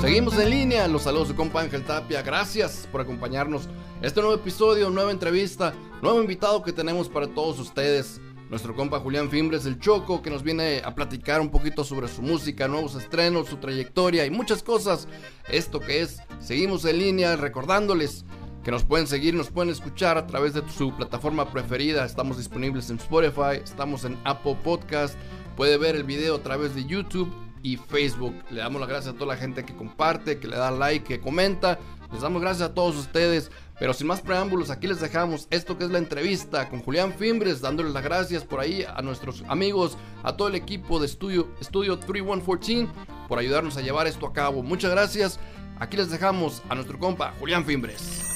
Seguimos en línea, los saludos de compa Ángel Tapia, gracias por acompañarnos. Este nuevo episodio, nueva entrevista, nuevo invitado que tenemos para todos ustedes. Nuestro compa Julián Fimbres, el Choco, que nos viene a platicar un poquito sobre su música, nuevos estrenos, su trayectoria y muchas cosas. Esto que es, seguimos en línea recordándoles que nos pueden seguir, nos pueden escuchar a través de su plataforma preferida. Estamos disponibles en Spotify, estamos en Apple Podcast, puede ver el video a través de YouTube y Facebook. Le damos las gracias a toda la gente que comparte, que le da like, que comenta. Les damos gracias a todos ustedes. Pero sin más preámbulos, aquí les dejamos esto que es la entrevista con Julián Fimbres, dándoles las gracias por ahí a nuestros amigos, a todo el equipo de Estudio, Estudio 3114 por ayudarnos a llevar esto a cabo. Muchas gracias. Aquí les dejamos a nuestro compa Julián Fimbres.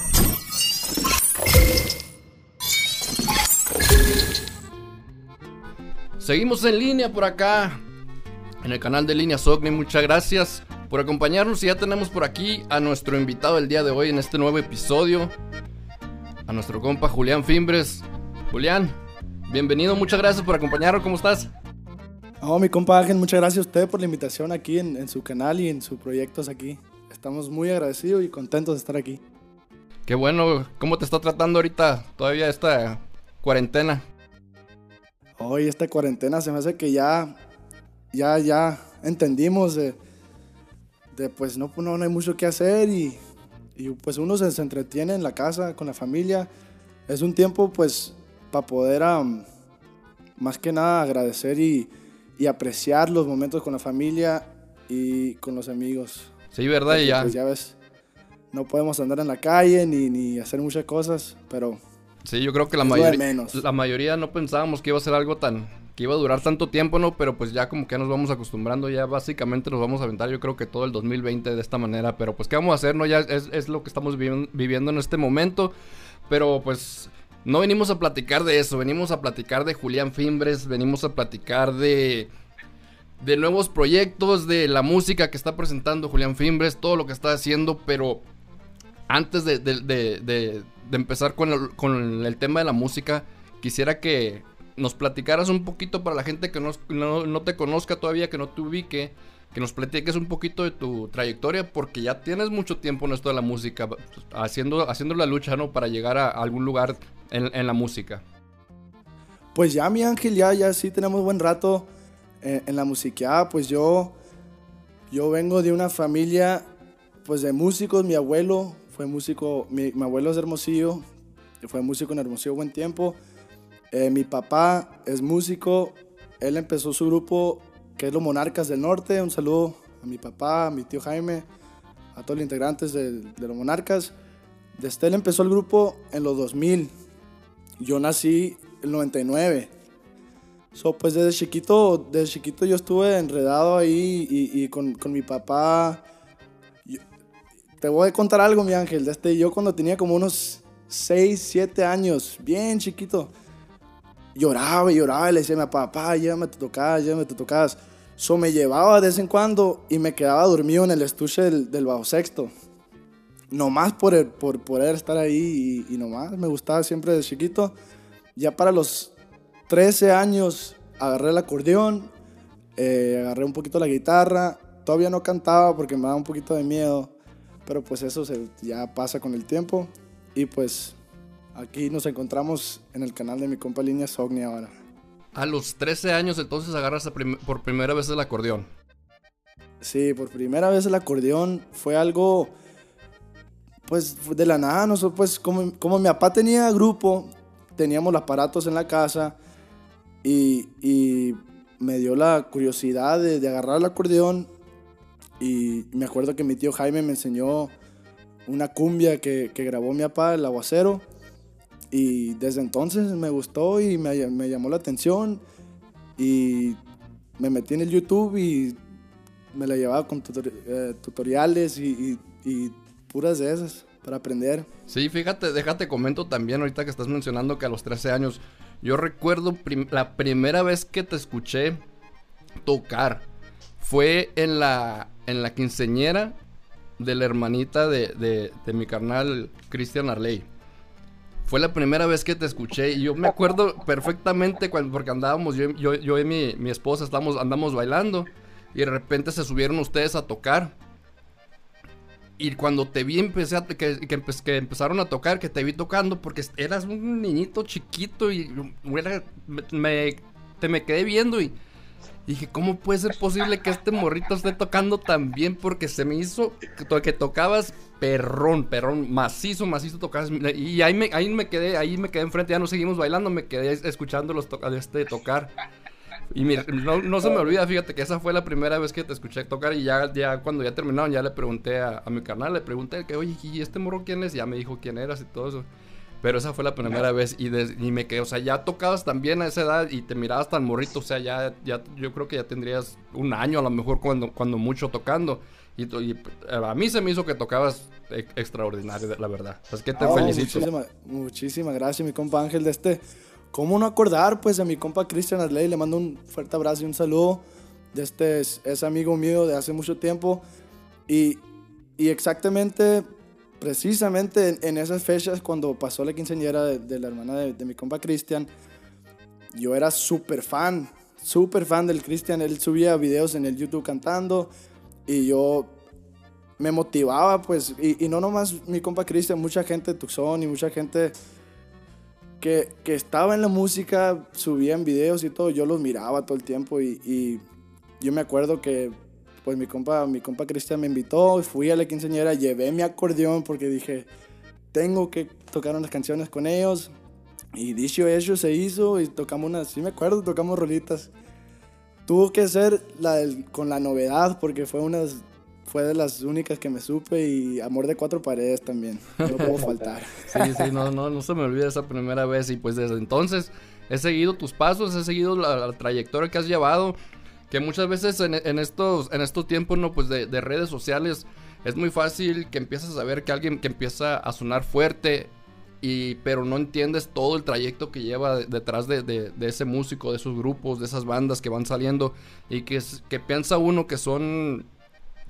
Seguimos en línea por acá en el canal de Línea Sogni. Muchas gracias por acompañarnos y ya tenemos por aquí a nuestro invitado del día de hoy en este nuevo episodio, a nuestro compa Julián Fimbres. Julián, bienvenido, muchas gracias por acompañarnos, ¿cómo estás? No, mi compa Ángel, muchas gracias a usted por la invitación aquí en, en su canal y en sus proyectos aquí. Estamos muy agradecidos y contentos de estar aquí. Qué bueno, ¿cómo te está tratando ahorita todavía esta cuarentena? Hoy esta cuarentena se me hace que ya, ya, ya entendimos de, de, pues no, no, hay mucho que hacer y, y pues uno se, se, entretiene en la casa con la familia. Es un tiempo pues para poder um, más que nada agradecer y, y, apreciar los momentos con la familia y con los amigos. Sí, ¿verdad? Porque, ya. Pues, ya ves, no podemos andar en la calle ni, ni hacer muchas cosas, pero... Sí, yo creo que la mayoría, la mayoría no pensábamos que iba a ser algo tan, que iba a durar tanto tiempo, ¿no? Pero pues ya como que ya nos vamos acostumbrando, ya básicamente nos vamos a aventar yo creo que todo el 2020 de esta manera, pero pues ¿qué vamos a hacer, no? Ya es, es lo que estamos viviendo en este momento, pero pues no venimos a platicar de eso, venimos a platicar de Julián Fimbres, venimos a platicar de... De nuevos proyectos, de la música que está presentando Julián Fimbres, todo lo que está haciendo, pero antes de, de, de, de empezar con el, tema de la música, quisiera que nos platicaras un poquito para la gente que no, no, te conozca todavía, que no te ubique, que nos platiques un poquito de tu trayectoria, porque ya tienes mucho tiempo en esto de la música, haciendo, haciendo la lucha, ¿no? Para llegar a algún lugar en, en la música. Pues ya, mi ángel, ya, ya sí tenemos buen rato en, la música. Pues yo, yo vengo de una familia, pues de músicos, mi abuelo fue músico, mi, abuelo es Hermosillo, fue músico en Hermosillo buen tiempo. Eh, mi papá es músico, él empezó su grupo que es los Monarcas del Norte. Un saludo a mi papá, a mi tío Jaime, a todos los integrantes de, de los Monarcas. Desde él empezó el grupo en los 2000. Yo nací en el 99. So, pues desde chiquito, desde chiquito yo estuve enredado ahí y, y con, con mi papá te voy a contar algo, mi ángel. Este, yo cuando tenía como unos 6, 7 años, bien chiquito, lloraba y lloraba y le decía a mi papá, llévame a tu tocas, llévame a tu tocas. So me llevaba de vez en cuando y me quedaba dormido en el estuche del, del bajo sexto. Nomás por, el, por poder estar ahí y, y nomás me gustaba siempre de chiquito. Ya para los 13 años agarré el acordeón, eh, agarré un poquito la guitarra. Todavía no cantaba porque me daba un poquito de miedo pero pues eso se, ya pasa con el tiempo y pues aquí nos encontramos en el canal de mi compa Línea Sogni ahora. A los 13 años entonces agarras prim por primera vez el acordeón. Sí, por primera vez el acordeón fue algo pues de la nada, no sé, pues como, como mi papá tenía grupo, teníamos los aparatos en la casa y, y me dio la curiosidad de, de agarrar el acordeón y me acuerdo que mi tío Jaime me enseñó una cumbia que, que grabó mi papá, El Aguacero. Y desde entonces me gustó y me, me, llamó la atención. Y me metí en el YouTube y me la llevaba con eh, tutoriales y, puras de esas para aprender. Sí, fíjate, déjate comento también ahorita que estás mencionando que a los 13 años, yo recuerdo la primera vez que te escuché tocar fue en la, en la quinceñera de la hermanita de, de, mi carnal Christian Arley. fue la primera vez que te escuché y yo me acuerdo perfectamente cuando, porque andábamos, yo, yo, yo y mi, mi esposa estamos, andamos bailando y de repente se subieron ustedes a tocar. Y cuando te vi, empecé a, que, que, que, empezaron a tocar, que te vi tocando, porque eras un niñito chiquito y me, te me quedé viendo y dije, ¿cómo puede ser posible que este morrito esté tocando tan bien? Porque se me hizo que, que tocabas perrón, perrón, macizo, macizo tocabas. Y ahí me, ahí me quedé, ahí me quedé enfrente, ya no seguimos bailando, me quedé escuchando los to este tocar. Y mira, no, se me olvida, fíjate que esa fue la primera vez que te escuché tocar y ya, ya cuando ya terminaron ya le pregunté a, mi canal, le pregunté que, oye, ¿y este morro quién es? Y ya me dijo quién eras y todo eso. Pero esa fue la primera vez y, y, me quedé, o sea, ya tocabas también a esa edad y te mirabas tan morrito, o sea, ya, ya yo creo que ya tendrías un año a lo mejor cuando, cuando mucho tocando. Y, a mí se me hizo que tocabas e, extraordinario, la verdad. Así que te oh, felicito. Muchísimas gracias, mi compa Ángel, de este ¿Cómo no acordar? Pues a mi compa Cristian Arley le mando un fuerte abrazo y un saludo. Este es, es amigo mío de hace mucho tiempo. Y, y exactamente, precisamente en, esas fechas, cuando pasó la quinceañera de, la hermana de, mi compa Cristian, yo era súper fan, súper fan del Cristian. Él subía videos en el YouTube cantando y yo me motivaba, pues. Y, no nomás mi compa Cristian, mucha gente de Tucson y mucha gente que, que, estaba en la música, subían videos y todo, yo los miraba todo el tiempo y yo me acuerdo que pues mi compa, mi compa Cristian me invitó, fui a la quinceañera, llevé mi acordeón porque dije, tengo que tocar unas canciones con ellos. Y dicho eso se hizo y tocamos unas, sí me acuerdo, tocamos rolitas. Tuvo que ser la con la novedad porque fue unas fue de las únicas que me supe y Amor de Cuatro Paredes también. No puedo faltar. sí, sí, no, no, no se me olvida esa primera vez y pues desde entonces he seguido tus pasos, he seguido la, trayectoria que has llevado, que muchas veces en, estos, en estos tiempos no, pues de, redes sociales es muy fácil que empiezas a ver que alguien que empieza a sonar fuerte y pero no entiendes todo el trayecto que lleva detrás de, de, ese músico, de esos grupos, de esas bandas que van saliendo y que, que piensa uno que son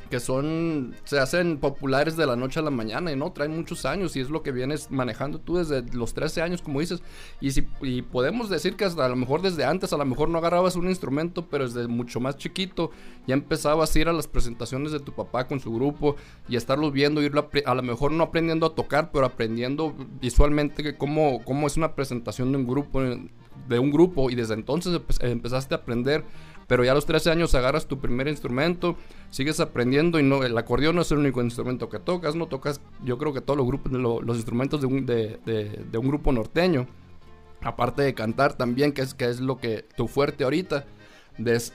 que son, se hacen populares de la noche a la mañana y no, traen muchos años y es lo que vienes manejando tú desde los 13 años, como dices. Y, si, y podemos decir que hasta a lo mejor desde antes, a lo mejor no agarrabas un instrumento, pero desde mucho más chiquito ya empezabas a ir a las presentaciones de tu papá con su grupo y estarlos viendo, ir a, lo mejor no aprendiendo a tocar, pero aprendiendo visualmente cómo, cómo es una presentación de un grupo, de un grupo y desde entonces empezaste a aprender pero ya a los 13 años agarras tu primer instrumento, sigues aprendiendo y no, el acordeón no es el único instrumento que tocas, no tocas, yo creo que todos los grupos, los instrumentos de un, de, de, un grupo norteño, aparte de cantar también, que es, que es lo que tu fuerte ahorita.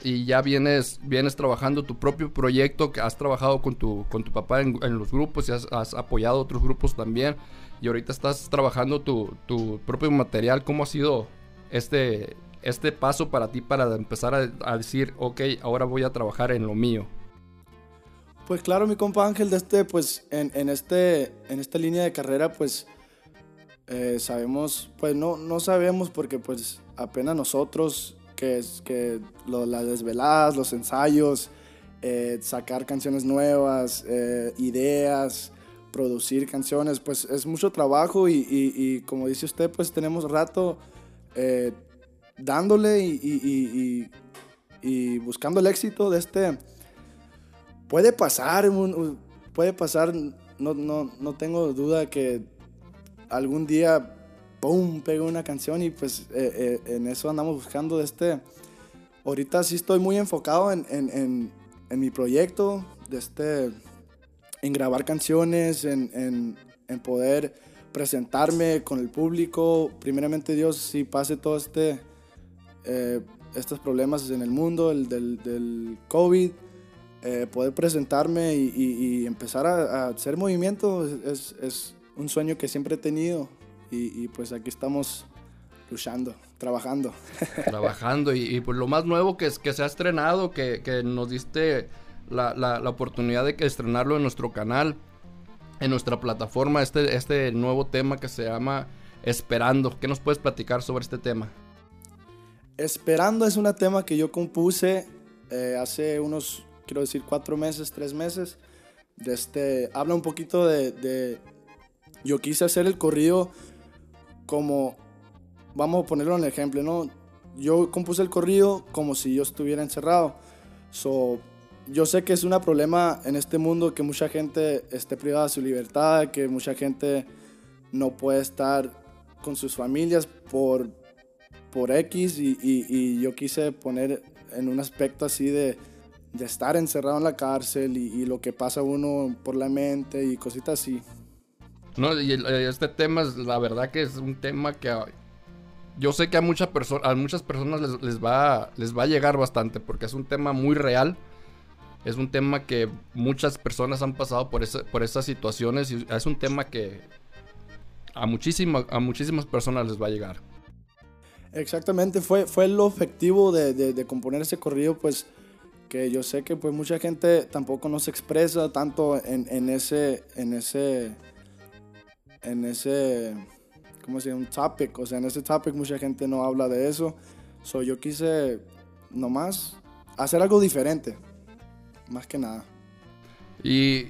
y ya vienes, vienes trabajando tu propio proyecto, que has trabajado con tu, con tu papá en, los grupos y has, has, apoyado otros grupos también. Y ahorita estás trabajando tu, tu propio material. ¿Cómo ha sido este, este paso para ti para empezar a, decir, ok, ahora voy a trabajar en lo mío? Pues claro, mi compa Ángel, de este, pues en, en este, en esta línea de carrera, pues eh, sabemos, pues no, no sabemos porque pues apenas nosotros, que que las desveladas, los ensayos, eh, sacar canciones nuevas, eh, ideas, producir canciones, pues es mucho trabajo y, y, como dice usted, pues tenemos rato dándole y, buscando el éxito de este. Puede pasar, puede pasar, no, no, no tengo duda que algún día, ¡pum!, pegue una canción y pues eh, eh, en eso andamos buscando de este. Ahorita sí estoy muy enfocado en, en, en, mi proyecto, de este, en grabar canciones, en, en poder presentarme con el público. Primeramente Dios, si pase todo este eh, estos problemas en el mundo, el del, del COVID, eh, poder presentarme y, empezar a, hacer movimiento es, es, un sueño que siempre he tenido y, pues aquí estamos luchando, trabajando. Trabajando y, pues lo más nuevo que, se ha estrenado, que, que nos diste la, la, la, oportunidad de estrenarlo en nuestro canal, en nuestra plataforma, este, este nuevo tema que se llama Esperando. ¿Qué nos puedes platicar sobre este tema? Esperando es un tema que yo compuse eh, hace unos, quiero decir, cuatro meses, tres meses. Este, habla un poquito de, Yo quise hacer el corrido como, vamos a ponerlo en ejemplo, ¿no? Yo compuse el corrido como si yo estuviera encerrado. So, yo sé que es un problema en este mundo que mucha gente esté privada de su libertad, que mucha gente no puede estar con sus familias por, por X y, y, yo quise poner en un aspecto así de, de estar encerrado en la cárcel y, y, lo que pasa uno por la mente y cositas así. No, y este tema es la verdad que es un tema que yo sé que a, mucha a muchas personas les, les, va, les va a llegar bastante porque es un tema muy real. Es un tema que muchas personas han pasado por, ese, por esas situaciones y es un tema que a, muchísima, a muchísimas personas les va a llegar. Exactamente, fue, fue el objetivo de, de, componer ese corrido, pues que yo sé que pues mucha gente tampoco nos expresa tanto en, en ese, en ese, en ese, ¿cómo se llama? Un topic, o sea, en ese topic mucha gente no habla de eso, so yo quise nomás hacer algo diferente, más que nada. Y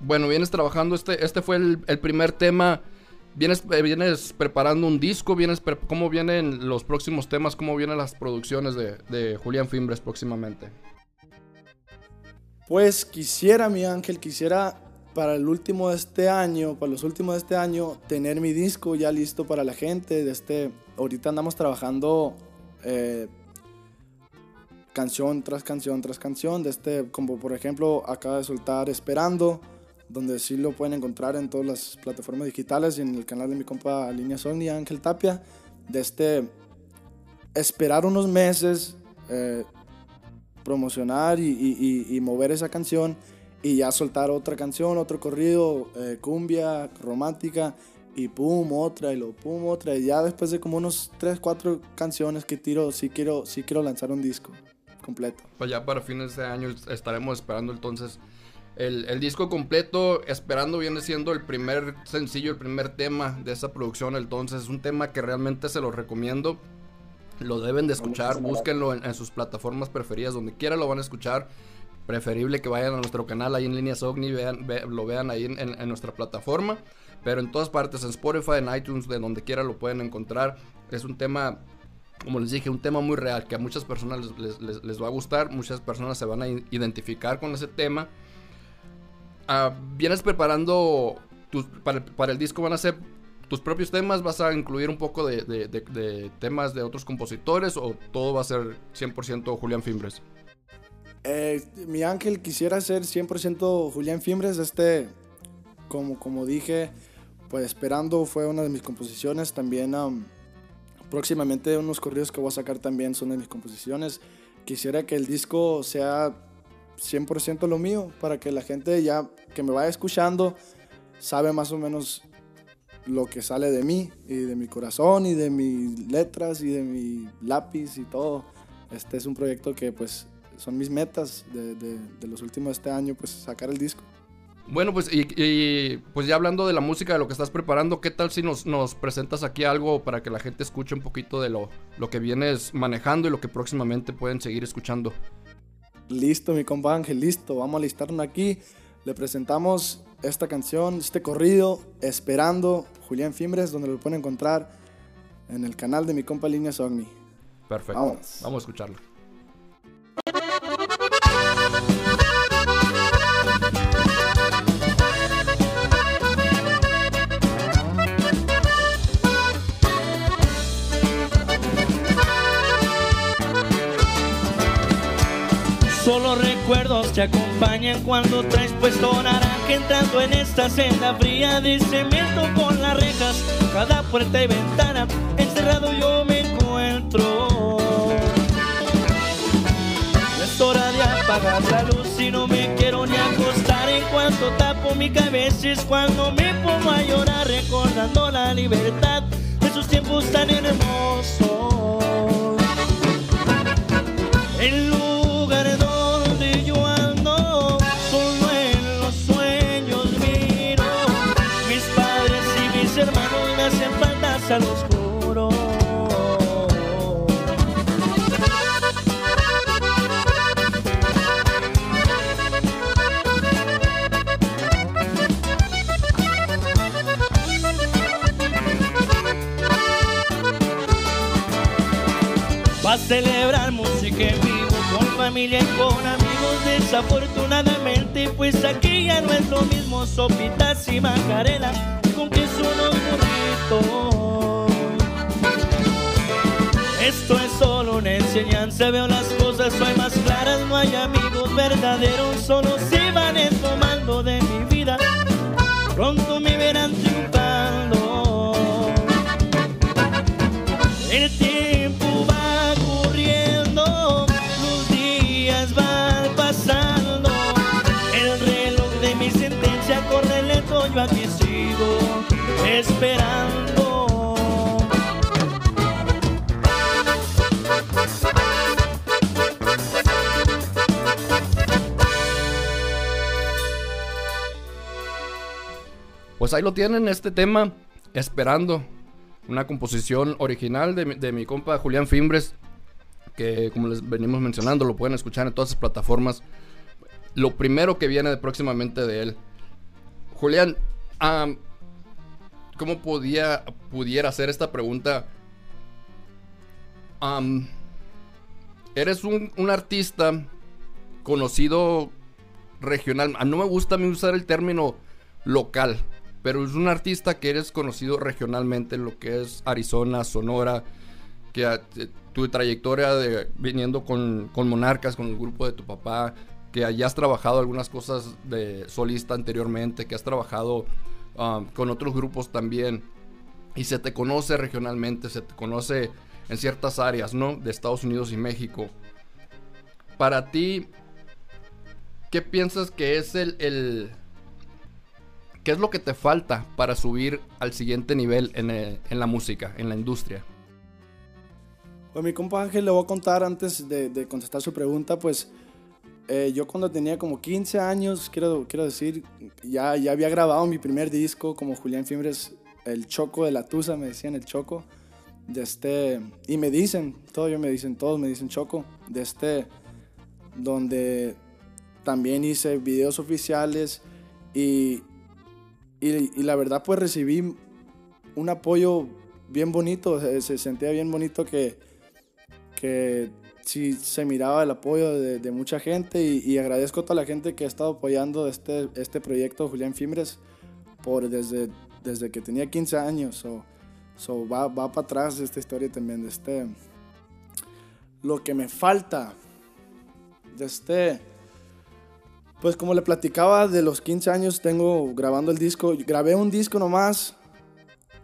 bueno, vienes trabajando, este, este fue el primer tema ¿Vienes, eh, vienes preparando un disco? ¿Vienes ¿Cómo vienen los próximos temas? ¿Cómo vienen las producciones de, Julián Fimbres próximamente? Pues quisiera, mi ángel, quisiera para el último de este año, para los últimos de este año, tener mi disco ya listo para la gente. De este, ahorita andamos trabajando eh, canción tras canción tras canción. De este, como por ejemplo, acaba de soltar Esperando donde sí lo pueden encontrar en todas las plataformas digitales y en el canal de mi compa Línea Sony, Ángel Tapia, de este esperar unos meses, eh, promocionar y, mover esa canción y ya soltar otra canción, otro corrido, eh, cumbia, romántica y pum, otra y lo pum, otra y ya después de como unos 3, 4 canciones que tiro, sí quiero, sí quiero lanzar un disco completo. Pues ya para fines de año estaremos esperando entonces el, disco completo, esperando viene siendo el primer sencillo, el primer tema de esa producción. Entonces es un tema que realmente se lo recomiendo. Lo deben de escuchar, búsquenlo en, sus plataformas preferidas, donde quiera lo van a escuchar. Preferible que vayan a nuestro canal ahí en línea Sogni, vean, lo vean ahí en, nuestra plataforma. Pero en todas partes, en Spotify, en iTunes, de donde quiera lo pueden encontrar. Es un tema como les dije, un tema muy real que a muchas personas les, les, va a gustar, muchas personas se van a identificar con ese tema Ah, vienes preparando para, el disco, van a ser tus propios temas, vas a incluir un poco de, temas de otros compositores o todo va a ser 100% Julián Fimbres? Eh, mi ángel quisiera ser 100% Julián Fimbres, este, como, como dije, pues esperando fue una de mis composiciones, también próximamente unos corridos que voy a sacar también son de mis composiciones. Quisiera que el disco sea 100% lo mío, para que la gente ya que me vaya escuchando sabe más o menos lo que sale de mí y de mi corazón y de mis letras y de mi lápiz y todo. Este es un proyecto que pues son mis metas de, de, los últimos este año, pues sacar el disco. Bueno, pues y, pues ya hablando de la música, de lo que estás preparando, ¿qué tal si nos, nos, presentas aquí algo para que la gente escuche un poquito de lo, lo que vienes manejando y lo que próximamente pueden seguir escuchando? Listo, mi compa Ángel, listo. Vamos a listarnos aquí. Le presentamos esta canción, este corrido, Esperando, Julián Fimbres, donde lo pueden encontrar en el canal de mi compa Línea Sogni. Perfecto. Vamos. Vamos a escucharlo. Solo recuerdos te acompañan cuando traes puesto naranja entrando en esta senda fría de cemento con las rejas, cada puerta y ventana, encerrado yo me encuentro. es hora de apagar la luz y no me quiero ni acostar en cuanto tapo mi cabeza es cuando me pongo a llorar recordando la libertad de esos tiempos tan hermosos. En noche al oscuro. Va a celebrar música en vivo con familia y con amigos. Desafortunadamente, pues aquí ya no es lo mismo. Sopitas y macarelas con queso unos burritos. Esto es solo una enseñanza, veo las cosas hoy más claras. No hay amigos verdaderos, solo se van tomando de mi vida. Pronto me verán triunfando. El tiempo va corriendo, los días van pasando. El reloj de mi sentencia corre lento, yo aquí sigo esperando Pues ahí lo tienen, este tema, Esperando. Una composición original de, mi- compa Julián Fimbres. Que como les venimos mencionando, lo pueden escuchar en todas las plataformas. Lo primero que viene de próximamente de él. Julián, am, ¿cómo podía, pudiera hacer esta pregunta? Eres un, un artista conocido regional. Ah, No me gusta a mí usar el término local, pero es un artista que eres conocido regionalmente en lo que es Arizona, Sonora, que eh, tu trayectoria de viniendo con, con Monarcas, con el grupo de tu papá, que hayas trabajado algunas cosas de solista anteriormente, que has trabajado um, con otros grupos también, y se te conoce regionalmente, se te conoce en ciertas áreas, ¿no? De Estados Unidos y México. Para ti, ¿qué piensas que es el, el- ¿Qué es lo que te falta para subir al siguiente nivel en, eh, en la música, en la industria? Pues mi compa Ángel le voy a contar antes de, contestar su pregunta, pues eh, yo cuando tenía como 15 años, quiero, quiero decir, ya, ya había grabado mi primer disco como Julián Fimbres, El Choco de la Tusa, me decían El Choco, de este, y me dicen, todavía me dicen, todos me dicen Choco, de este, donde también hice videos oficiales y, y, la verdad pues recibí un apoyo bien bonito, se, se sentía bien bonito que, que sí se miraba el apoyo de, mucha gente y, agradezco a toda la gente que ha estado apoyando este, este proyecto Julián Fimbres por desde, desde que tenía 15 años. So va, va para atrás esta historia también de este. Lo que me falta de este. Pues como le platicaba, de los 15 años tengo grabando el disco. Grabé un disco nomás.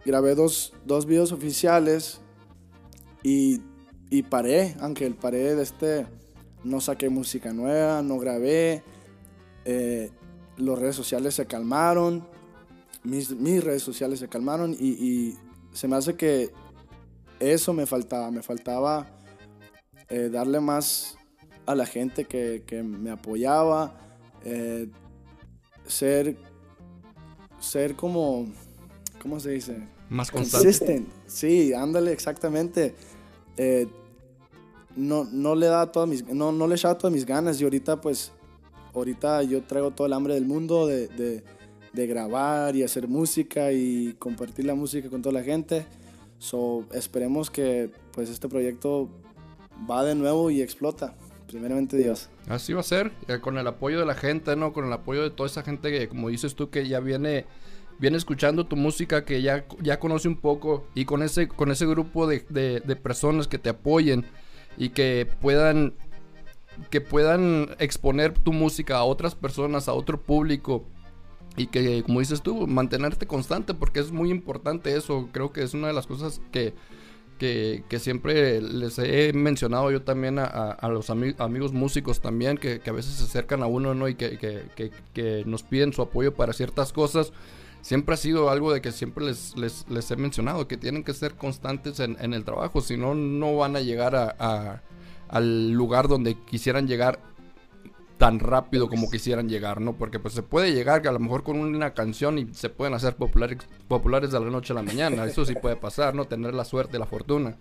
Grabé dos, dos videos oficiales. Y, y paré, Ángel, paré de este. No saqué música nueva, no grabé. Eh, las redes sociales se calmaron. Mis, mis redes sociales se calmaron. Y, y se me hace que eso me faltaba. Me faltaba eh, darle más a la gente que, que me apoyaba. Eh, ser, ser como, ¿cómo se dice? Más constante. Consistent. Sí, ándale, exactamente. Eh, no, no le da todas mis, no, no le echaba todas mis ganas y ahorita pues, ahorita yo traigo todo el hambre del mundo de, de, de grabar y hacer música y compartir la música con toda la gente. So, esperemos que pues este proyecto va de nuevo y explota. Primeramente Dios. Así va a ser, eh, con el apoyo de la gente, ¿no? Con el apoyo de toda esa gente que, como dices tú, que ya viene, viene escuchando tu música, que ya, ya conoce un poco, y con ese, con ese grupo de, de- de personas que te apoyen y que puedan, que puedan exponer tu música a otras personas, a otro público. Y que, como dices tú, mantenerte constante, porque es muy importante eso. Creo que es una de las cosas que, que, siempre les he mencionado yo también a, los ami- amigos músicos también, que, a veces se acercan a uno, ¿no? Y que, nos piden su apoyo para ciertas cosas. Siempre ha sido algo de que siempre les, he mencionado, que tienen que ser constantes en, el trabajo, si no, no van a llegar al lugar donde quisieran llegar tan rápido como quisieran llegar, ¿no? Porque pues se puede llegar que a lo mejor con una canción y se pueden hacer populares, populares de la noche a la mañana, eso sí puede pasar, ¿no? Tener la suerte, la fortuna.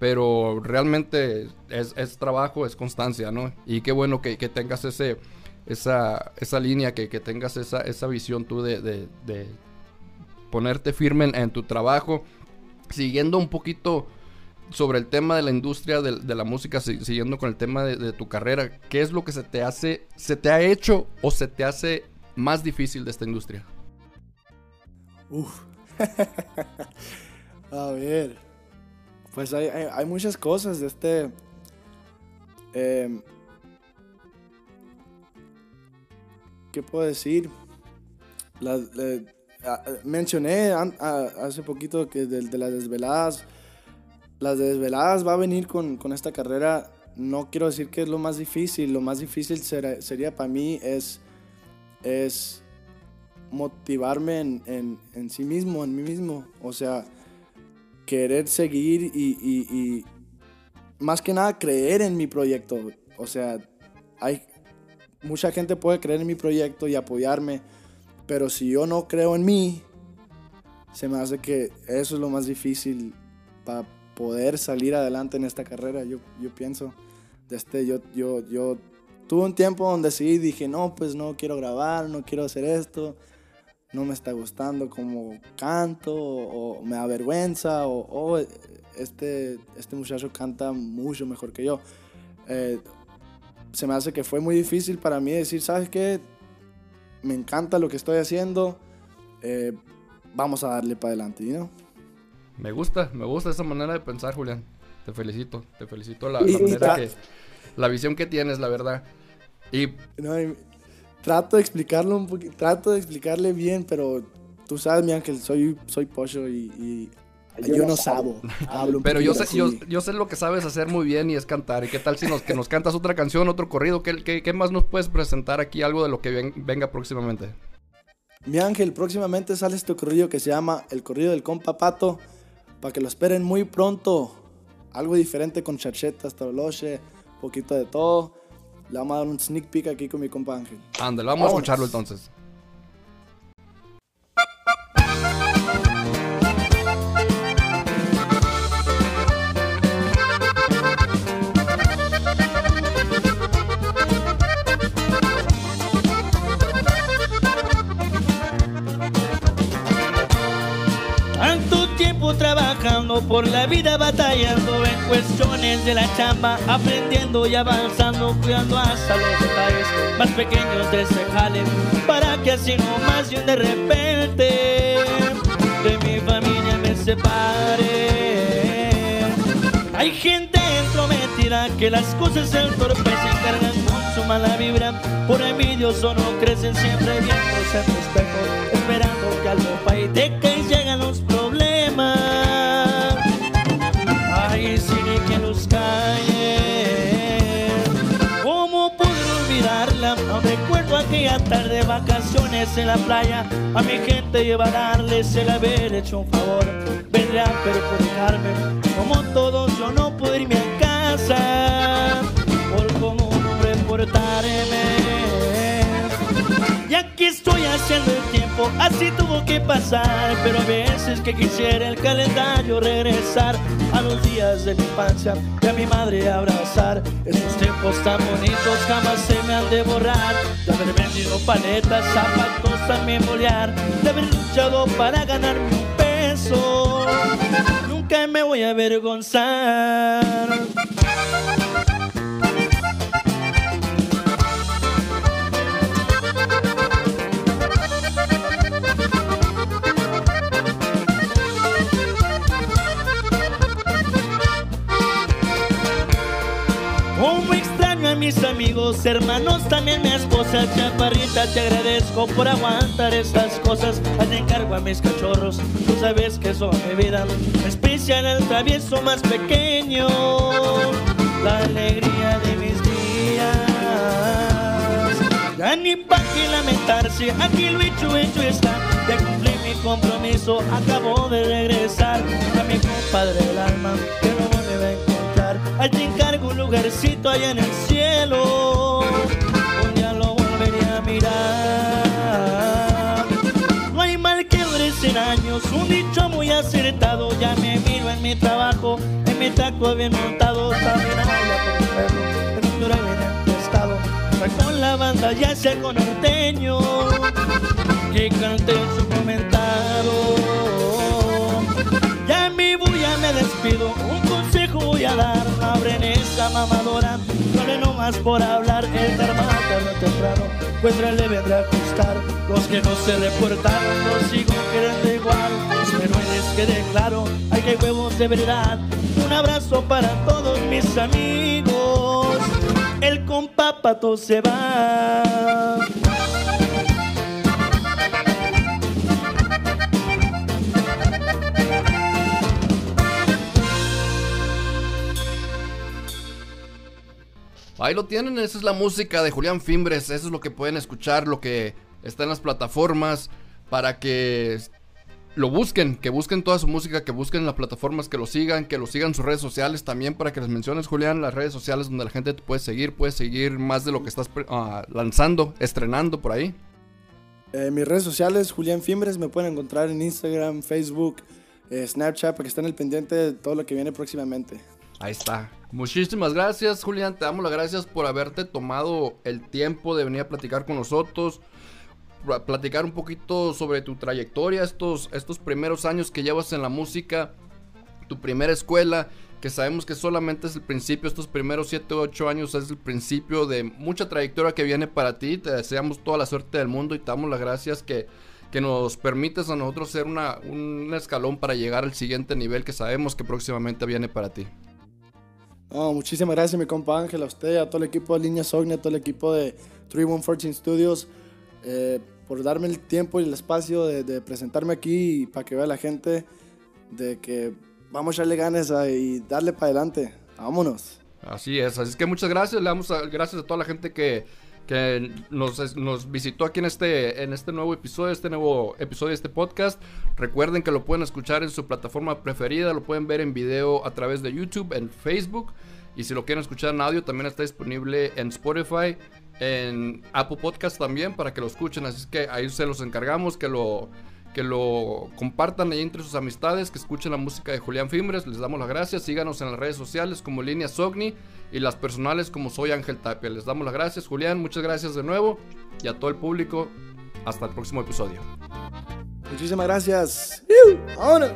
Pero realmente es, es trabajo, es constancia, ¿no? Y qué bueno que, que tengas ese, esa, esa línea, que, que tengas esa, esa visión tú de, de- de ponerte firme en, en tu trabajo, siguiendo un poquito sobre el tema de la industria de, la música, siguiendo con el tema de, tu carrera, ¿qué es lo que se te hace, se te ha hecho o se te hace más difícil de esta industria? Uf. A ver. Pues hay, muchas cosas de este. Em, ¿Qué puedo decir? mencioné hace poquito que de, las desveladas. Las desveladas va a venir con, con, esta carrera. No quiero decir que es lo más difícil. Lo más difícil sería para mí es, es motivarme en, en, en, sí mismo, en mí mismo. O sea, querer seguir y, y, y, más que nada creer en mi proyecto. O sea, hay mucha gente puede creer en mi proyecto y apoyarme, pero si yo no creo en mí, se me hace que eso es lo más difícil para poder salir adelante en esta carrera, yo, yo pienso. Este, yo, yo, yo tuve un tiempo donde sí dije, no, pues no quiero grabar, no quiero hacer esto, no me está gustando como canto, o, me da vergüenza, o este, este muchacho canta mucho mejor que yo. Eh, se me hace que fue muy difícil para mí decir, ¿sabes qué? Me encanta lo que estoy haciendo, eh, vamos a darle para adelante, ¿no? Me gusta, me gusta esa manera de pensar, Julián. Te felicito, te felicito la, la que, la visión que tienes, la verdad. Y... trato de explicarlo un poquito, trato de explicarle bien, pero tú sabes, mi ángel, soy, soy pocho y yo, no sabo. Pero yo sé, yo, sé lo que sabes hacer muy bien y es cantar. ¿Y qué tal si nos, que nos cantas otra canción, otro corrido? ¿Qué, qué, más nos puedes presentar aquí? Algo de lo que venga próximamente. Mi ángel, próximamente sale este corrido que se llama El corrido del compa Pato. Para que lo esperen muy pronto. Algo diferente con charchetas, troloche, poquito de todo. Le vamos a dar un sneak peek aquí con mi compa Ángel. Ándale, vamos a escucharlo entonces. Trabajando por la vida, batallando en cuestiones de la chamba, aprendiendo y avanzando, cuidando hasta los detalles más pequeños de ese jale, para que así no más de de repente de mi familia me separe. Hay gente entrometida que las cosas se entorpecen, cargan con su mala vibra, por envidioso no crecen siempre viéndose en espejo, esperando que algo falle, vacaciones en la playa. A mi gente iba a darles el haber hecho un favor. Vendría a perjudicarme. Como todos, yo no puedo irme a casa. Así tuvo que pasar. Pero a veces que quisiera el calendario regresar a los días de mi infancia y a mi madre abrazar. Esos tiempos tan bonitos jamás se me han de borrar. De haber vendido paletas, zapatos, también bolear. De haber luchado para ganarme un peso. Nunca me voy a avergonzar. Mis amigos, hermanos, también mi esposa Chaparrita, te agradezco por aguantar estas cosas. Al encargo a mis cachorros, tú sabes que son mi vida. Especial el travieso más pequeño La alegría de mis días. Ya ni pa' que lamentarse, aquí lo hecho, hecho está. Ya cumplí mi compromiso, acabo de regresar A mi compadre el alma, que Ahí te encargo un lugarcito allá en el cielo. Un día lo volveré a mirar. No hay mal que 100 años, un dicho muy acertado. Ya me miro en mi trabajo, en mi taco bien montado. También allá por el en un dura bien estado. Con la banda ya sea con norteño, que cante su comentario. Ya mi bulla me despido, un consejo voy a dar. Esa mamadora, no no más por hablar. El termómetro temprano, pues le vendrá a ajustar. Los que no se reportaron, los sigo queriendo igual. Pero les quede claro, hay que huevos de verdad. Un abrazo para todos mis amigos. El compa pato se va. Ahí lo tienen, esa es la música de Julián Fimbres, eso es lo que pueden escuchar, lo que está en las plataformas para que lo busquen, que busquen toda su música, que busquen las plataformas, que lo sigan, que lo sigan sus redes sociales también para que les menciones, Julián, las redes sociales donde la gente te puede seguir, puede seguir más de lo que estás uh, lanzando, estrenando por ahí. Eh, mis redes sociales, Julián Fimbres, me pueden encontrar en Instagram, Facebook, eh, Snapchat, para que estén al pendiente de todo lo que viene próximamente. Ahí está. Muchísimas gracias, Julián. Te damos las gracias por haberte tomado el tiempo de venir a platicar con nosotros. Platicar un poquito sobre tu trayectoria, estos, estos primeros años que llevas en la música, tu primera escuela, que sabemos que solamente es el principio, estos primeros 7 o 8 años es el principio de mucha trayectoria que viene para ti. Te deseamos toda la suerte del mundo y te damos las gracias que, que nos permites a nosotros ser una, un escalón para llegar al siguiente nivel que sabemos que próximamente viene para ti muchísimas gracias, mi compa Ángel, a usted, a todo el equipo de Línea Sognia, a todo el equipo de 3114 Studios, eh, por darme el tiempo y el espacio de, presentarme aquí y para que vea la gente de que vamos a echarle ganas y darle para adelante. Vámonos. Así es, así es que muchas gracias, le damos gracias a toda la gente que, que nos, visitó aquí en este, en este nuevo episodio, este nuevo episodio de este podcast. Recuerden que lo pueden escuchar en su plataforma preferida, lo pueden ver en video a través de YouTube, en Facebook. Y si lo quieren escuchar en audio, también está disponible en Spotify, en Apple Podcast también, para que lo escuchen. Así que ahí se los encargamos, que lo, que lo compartan ahí entre sus amistades, que escuchen la música de Julián Fimbres. Les damos las gracias. Síganos en las redes sociales como Línea Sogni y las personales como Soy Ángel Tapia. Les damos las gracias, Julián. Muchas gracias de nuevo y a todo el público. Hasta el próximo episodio. Muchísimas gracias. ¡Ahora!